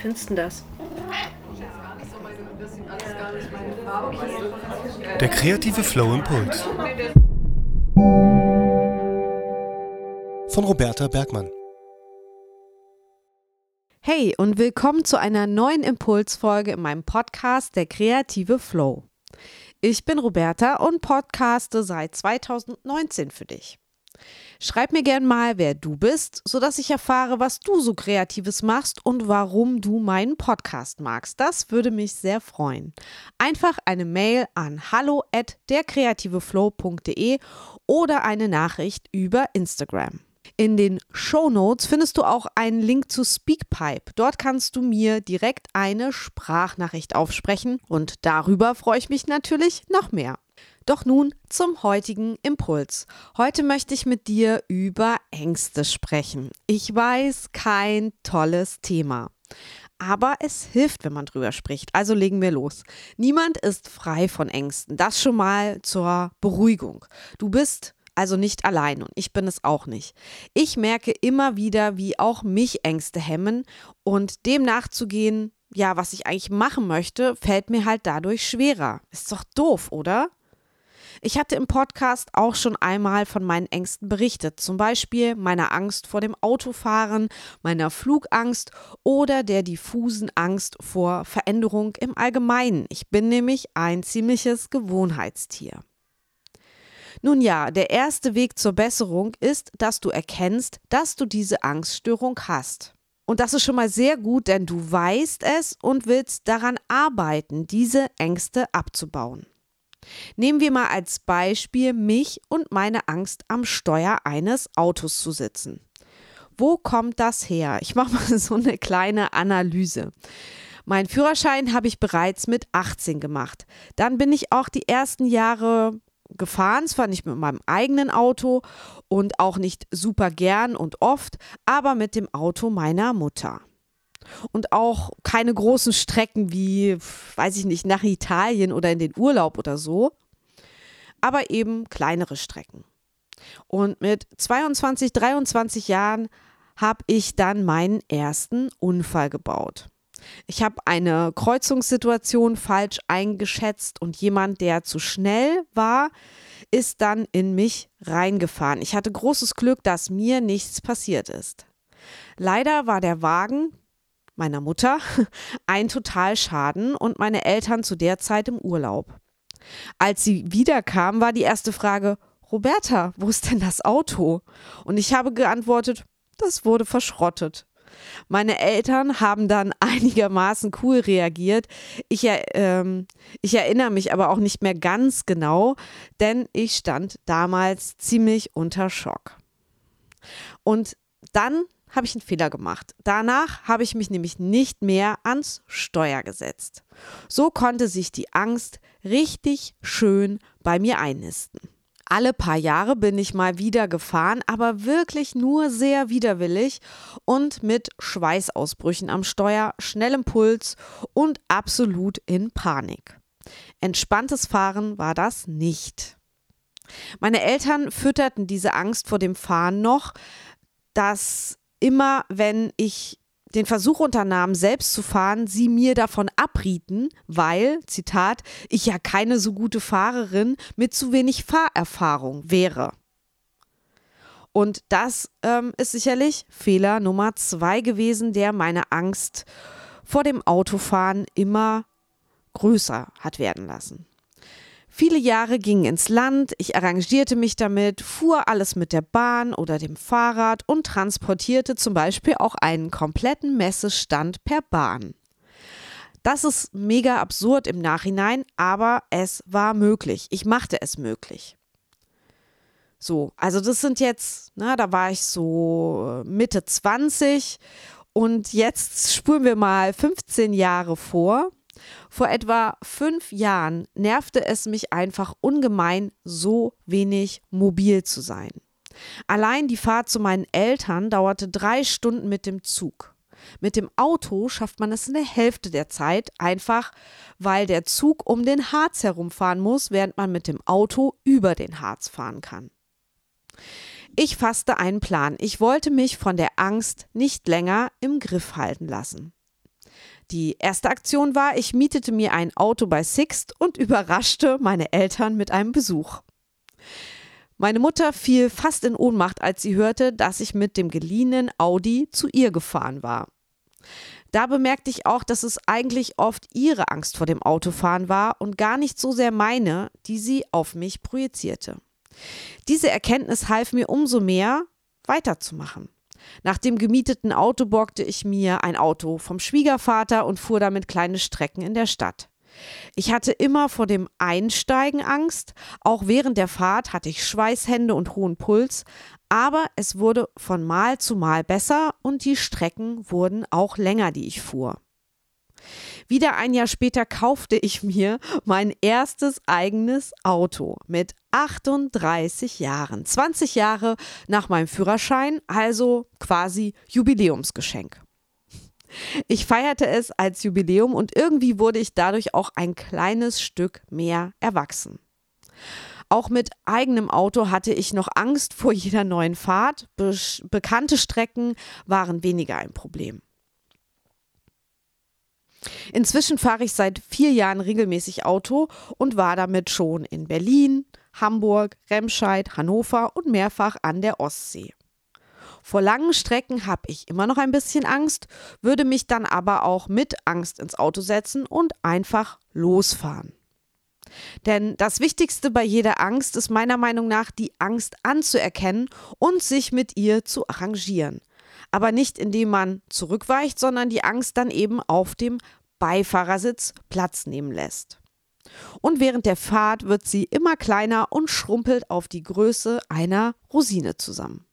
findest du das? Der kreative Flow Impuls. Von Roberta Bergmann. Hey und willkommen zu einer neuen Impulsfolge in meinem Podcast Der kreative Flow. Ich bin Roberta und podcaste seit 2019 für dich. Schreib mir gern mal, wer du bist, sodass ich erfahre, was du so Kreatives machst und warum du meinen Podcast magst. Das würde mich sehr freuen. Einfach eine Mail an hallo at derkreativeflow.de oder eine Nachricht über Instagram. In den Show Notes findest du auch einen Link zu Speakpipe. Dort kannst du mir direkt eine Sprachnachricht aufsprechen und darüber freue ich mich natürlich noch mehr. Doch nun zum heutigen Impuls. Heute möchte ich mit dir über Ängste sprechen. Ich weiß, kein tolles Thema. Aber es hilft, wenn man drüber spricht. Also legen wir los. Niemand ist frei von Ängsten. Das schon mal zur Beruhigung. Du bist also nicht allein und ich bin es auch nicht. Ich merke immer wieder, wie auch mich Ängste hemmen und dem nachzugehen, ja, was ich eigentlich machen möchte, fällt mir halt dadurch schwerer. Ist doch doof, oder? Ich hatte im Podcast auch schon einmal von meinen Ängsten berichtet, zum Beispiel meiner Angst vor dem Autofahren, meiner Flugangst oder der diffusen Angst vor Veränderung im Allgemeinen. Ich bin nämlich ein ziemliches Gewohnheitstier. Nun ja, der erste Weg zur Besserung ist, dass du erkennst, dass du diese Angststörung hast. Und das ist schon mal sehr gut, denn du weißt es und willst daran arbeiten, diese Ängste abzubauen. Nehmen wir mal als Beispiel mich und meine Angst am Steuer eines Autos zu sitzen. Wo kommt das her? Ich mache mal so eine kleine Analyse. Mein Führerschein habe ich bereits mit 18 gemacht. Dann bin ich auch die ersten Jahre gefahren, zwar nicht mit meinem eigenen Auto und auch nicht super gern und oft, aber mit dem Auto meiner Mutter und auch keine großen Strecken wie, weiß ich nicht, nach Italien oder in den Urlaub oder so, aber eben kleinere Strecken. Und mit 22, 23 Jahren habe ich dann meinen ersten Unfall gebaut. Ich habe eine Kreuzungssituation falsch eingeschätzt und jemand, der zu schnell war, ist dann in mich reingefahren. Ich hatte großes Glück, dass mir nichts passiert ist. Leider war der Wagen, meiner Mutter, ein Totalschaden und meine Eltern zu der Zeit im Urlaub. Als sie wiederkam, war die erste Frage, Roberta, wo ist denn das Auto? Und ich habe geantwortet, das wurde verschrottet. Meine Eltern haben dann einigermaßen cool reagiert. Ich, ähm, ich, erinnere mich aber auch nicht mehr ganz genau, denn ich stand damals ziemlich unter Schock. Und dann habe ich einen Fehler gemacht. Danach habe ich mich nämlich nicht mehr ans Steuer gesetzt. So konnte sich die Angst richtig schön bei mir einnisten. Alle paar Jahre bin ich mal wieder gefahren, aber wirklich nur sehr widerwillig und mit Schweißausbrüchen am Steuer, schnellem Puls und absolut in Panik. Entspanntes Fahren war das nicht. Meine Eltern fütterten diese Angst vor dem Fahren noch, dass immer wenn ich den Versuch unternahm, selbst zu fahren, sie mir davon abrieten, weil, Zitat, ich ja keine so gute Fahrerin mit zu wenig Fahrerfahrung wäre. Und das ähm, ist sicherlich Fehler Nummer zwei gewesen, der meine Angst vor dem Autofahren immer größer hat werden lassen. Viele Jahre gingen ins Land, ich arrangierte mich damit, fuhr alles mit der Bahn oder dem Fahrrad und transportierte zum Beispiel auch einen kompletten Messestand per Bahn. Das ist mega absurd im Nachhinein, aber es war möglich. Ich machte es möglich. So, also das sind jetzt, na, da war ich so äh, Mitte 20 und jetzt spulen wir mal 15 Jahre vor. Vor etwa fünf Jahren nervte es mich einfach ungemein, so wenig mobil zu sein. Allein die Fahrt zu meinen Eltern dauerte drei Stunden mit dem Zug. Mit dem Auto schafft man es in der Hälfte der Zeit, einfach weil der Zug um den Harz herumfahren muss, während man mit dem Auto über den Harz fahren kann. Ich fasste einen Plan. Ich wollte mich von der Angst nicht länger im Griff halten lassen. Die erste Aktion war, ich mietete mir ein Auto bei Sixt und überraschte meine Eltern mit einem Besuch. Meine Mutter fiel fast in Ohnmacht, als sie hörte, dass ich mit dem geliehenen Audi zu ihr gefahren war. Da bemerkte ich auch, dass es eigentlich oft ihre Angst vor dem Autofahren war und gar nicht so sehr meine, die sie auf mich projizierte. Diese Erkenntnis half mir umso mehr, weiterzumachen. Nach dem gemieteten Auto borgte ich mir ein Auto vom Schwiegervater und fuhr damit kleine Strecken in der Stadt. Ich hatte immer vor dem Einsteigen Angst, auch während der Fahrt hatte ich Schweißhände und hohen Puls, aber es wurde von Mal zu Mal besser und die Strecken wurden auch länger, die ich fuhr. Wieder ein Jahr später kaufte ich mir mein erstes eigenes Auto mit 38 Jahren. 20 Jahre nach meinem Führerschein, also quasi Jubiläumsgeschenk. Ich feierte es als Jubiläum und irgendwie wurde ich dadurch auch ein kleines Stück mehr erwachsen. Auch mit eigenem Auto hatte ich noch Angst vor jeder neuen Fahrt. Be bekannte Strecken waren weniger ein Problem. Inzwischen fahre ich seit vier Jahren regelmäßig Auto und war damit schon in Berlin, Hamburg, Remscheid, Hannover und mehrfach an der Ostsee. Vor langen Strecken habe ich immer noch ein bisschen Angst, würde mich dann aber auch mit Angst ins Auto setzen und einfach losfahren. Denn das Wichtigste bei jeder Angst ist meiner Meinung nach, die Angst anzuerkennen und sich mit ihr zu arrangieren. Aber nicht indem man zurückweicht, sondern die Angst dann eben auf dem Beifahrersitz Platz nehmen lässt. Und während der Fahrt wird sie immer kleiner und schrumpelt auf die Größe einer Rosine zusammen.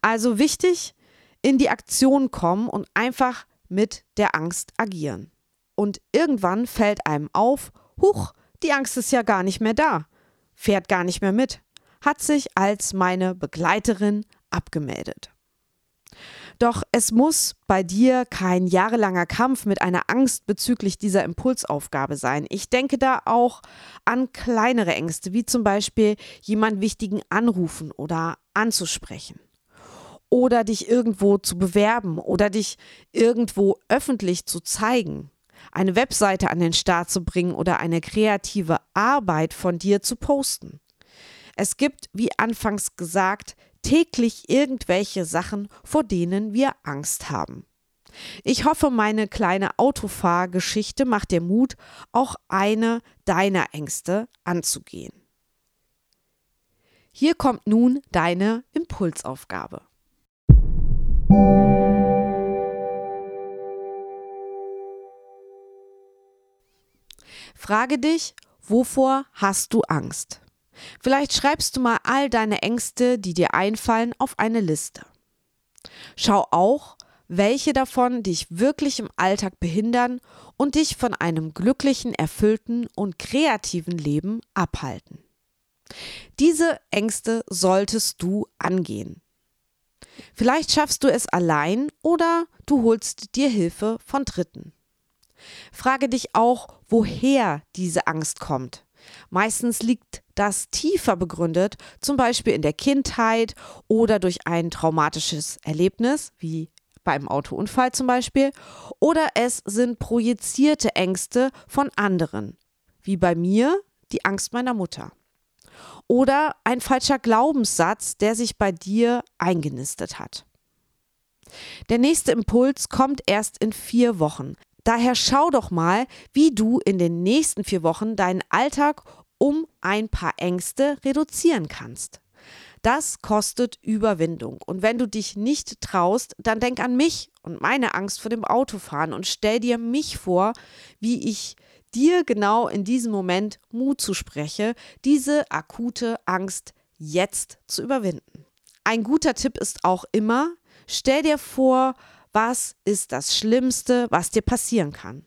Also wichtig, in die Aktion kommen und einfach mit der Angst agieren. Und irgendwann fällt einem auf, huch, die Angst ist ja gar nicht mehr da, fährt gar nicht mehr mit, hat sich als meine Begleiterin abgemeldet. Doch es muss bei dir kein jahrelanger Kampf mit einer Angst bezüglich dieser Impulsaufgabe sein. Ich denke da auch an kleinere Ängste, wie zum Beispiel jemand Wichtigen anrufen oder anzusprechen oder dich irgendwo zu bewerben oder dich irgendwo öffentlich zu zeigen, eine Webseite an den Start zu bringen oder eine kreative Arbeit von dir zu posten. Es gibt, wie anfangs gesagt, täglich irgendwelche Sachen, vor denen wir Angst haben. Ich hoffe, meine kleine Autofahrgeschichte macht dir Mut, auch eine deiner Ängste anzugehen. Hier kommt nun deine Impulsaufgabe. Frage dich, wovor hast du Angst? Vielleicht schreibst du mal all deine Ängste, die dir einfallen, auf eine Liste. Schau auch, welche davon dich wirklich im Alltag behindern und dich von einem glücklichen, erfüllten und kreativen Leben abhalten. Diese Ängste solltest du angehen. Vielleicht schaffst du es allein oder du holst dir Hilfe von Dritten. Frage dich auch, woher diese Angst kommt. Meistens liegt das tiefer begründet, zum Beispiel in der Kindheit oder durch ein traumatisches Erlebnis, wie beim Autounfall zum Beispiel, oder es sind projizierte Ängste von anderen, wie bei mir die Angst meiner Mutter oder ein falscher Glaubenssatz, der sich bei dir eingenistet hat. Der nächste Impuls kommt erst in vier Wochen. Daher schau doch mal, wie du in den nächsten vier Wochen deinen Alltag um ein paar Ängste reduzieren kannst. Das kostet Überwindung. Und wenn du dich nicht traust, dann denk an mich und meine Angst vor dem Autofahren und stell dir mich vor, wie ich dir genau in diesem Moment Mut zuspreche, diese akute Angst jetzt zu überwinden. Ein guter Tipp ist auch immer, stell dir vor, was ist das Schlimmste, was dir passieren kann.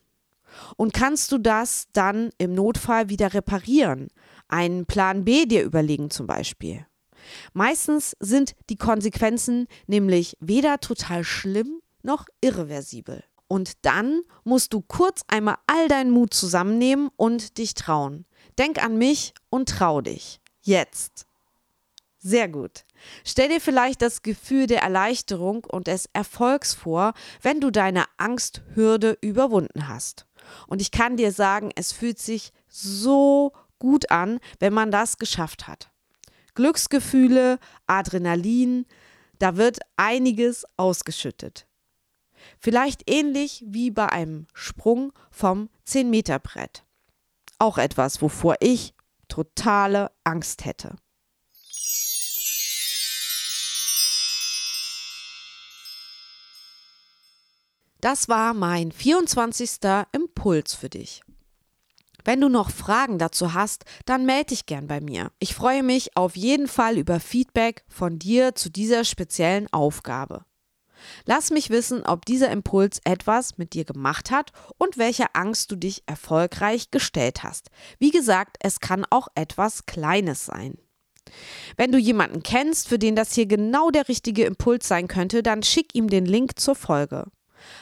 Und kannst du das dann im Notfall wieder reparieren? Einen Plan B dir überlegen zum Beispiel. Meistens sind die Konsequenzen nämlich weder total schlimm noch irreversibel. Und dann musst du kurz einmal all deinen Mut zusammennehmen und dich trauen. Denk an mich und trau dich. Jetzt. Sehr gut. Stell dir vielleicht das Gefühl der Erleichterung und des Erfolgs vor, wenn du deine Angsthürde überwunden hast. Und ich kann dir sagen, es fühlt sich so gut an, wenn man das geschafft hat. Glücksgefühle, Adrenalin, da wird einiges ausgeschüttet. Vielleicht ähnlich wie bei einem Sprung vom 10-Meter-Brett. Auch etwas, wovor ich totale Angst hätte. Das war mein 24. Impuls für dich. Wenn du noch Fragen dazu hast, dann melde dich gern bei mir. Ich freue mich auf jeden Fall über Feedback von dir zu dieser speziellen Aufgabe. Lass mich wissen, ob dieser Impuls etwas mit dir gemacht hat und welcher Angst du dich erfolgreich gestellt hast. Wie gesagt, es kann auch etwas Kleines sein. Wenn du jemanden kennst, für den das hier genau der richtige Impuls sein könnte, dann schick ihm den Link zur Folge.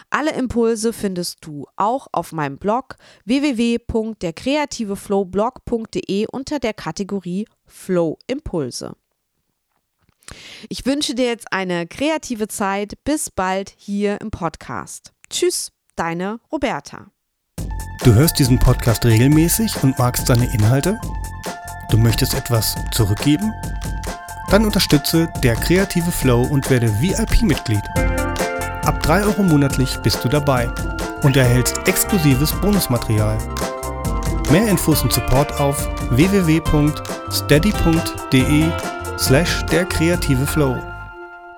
Alle Impulse findest du auch auf meinem Blog www.derkreativeflowblog.de unter der Kategorie Flow Impulse. Ich wünsche dir jetzt eine kreative Zeit. Bis bald hier im Podcast. Tschüss, deine Roberta. Du hörst diesen Podcast regelmäßig und magst seine Inhalte? Du möchtest etwas zurückgeben? Dann unterstütze der kreative Flow und werde VIP-Mitglied. Ab 3 Euro monatlich bist du dabei und erhältst exklusives Bonusmaterial. Mehr Infos und Support auf www.steady.de slash der kreative Flow.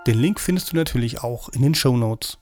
Den Link findest du natürlich auch in den Show Notes.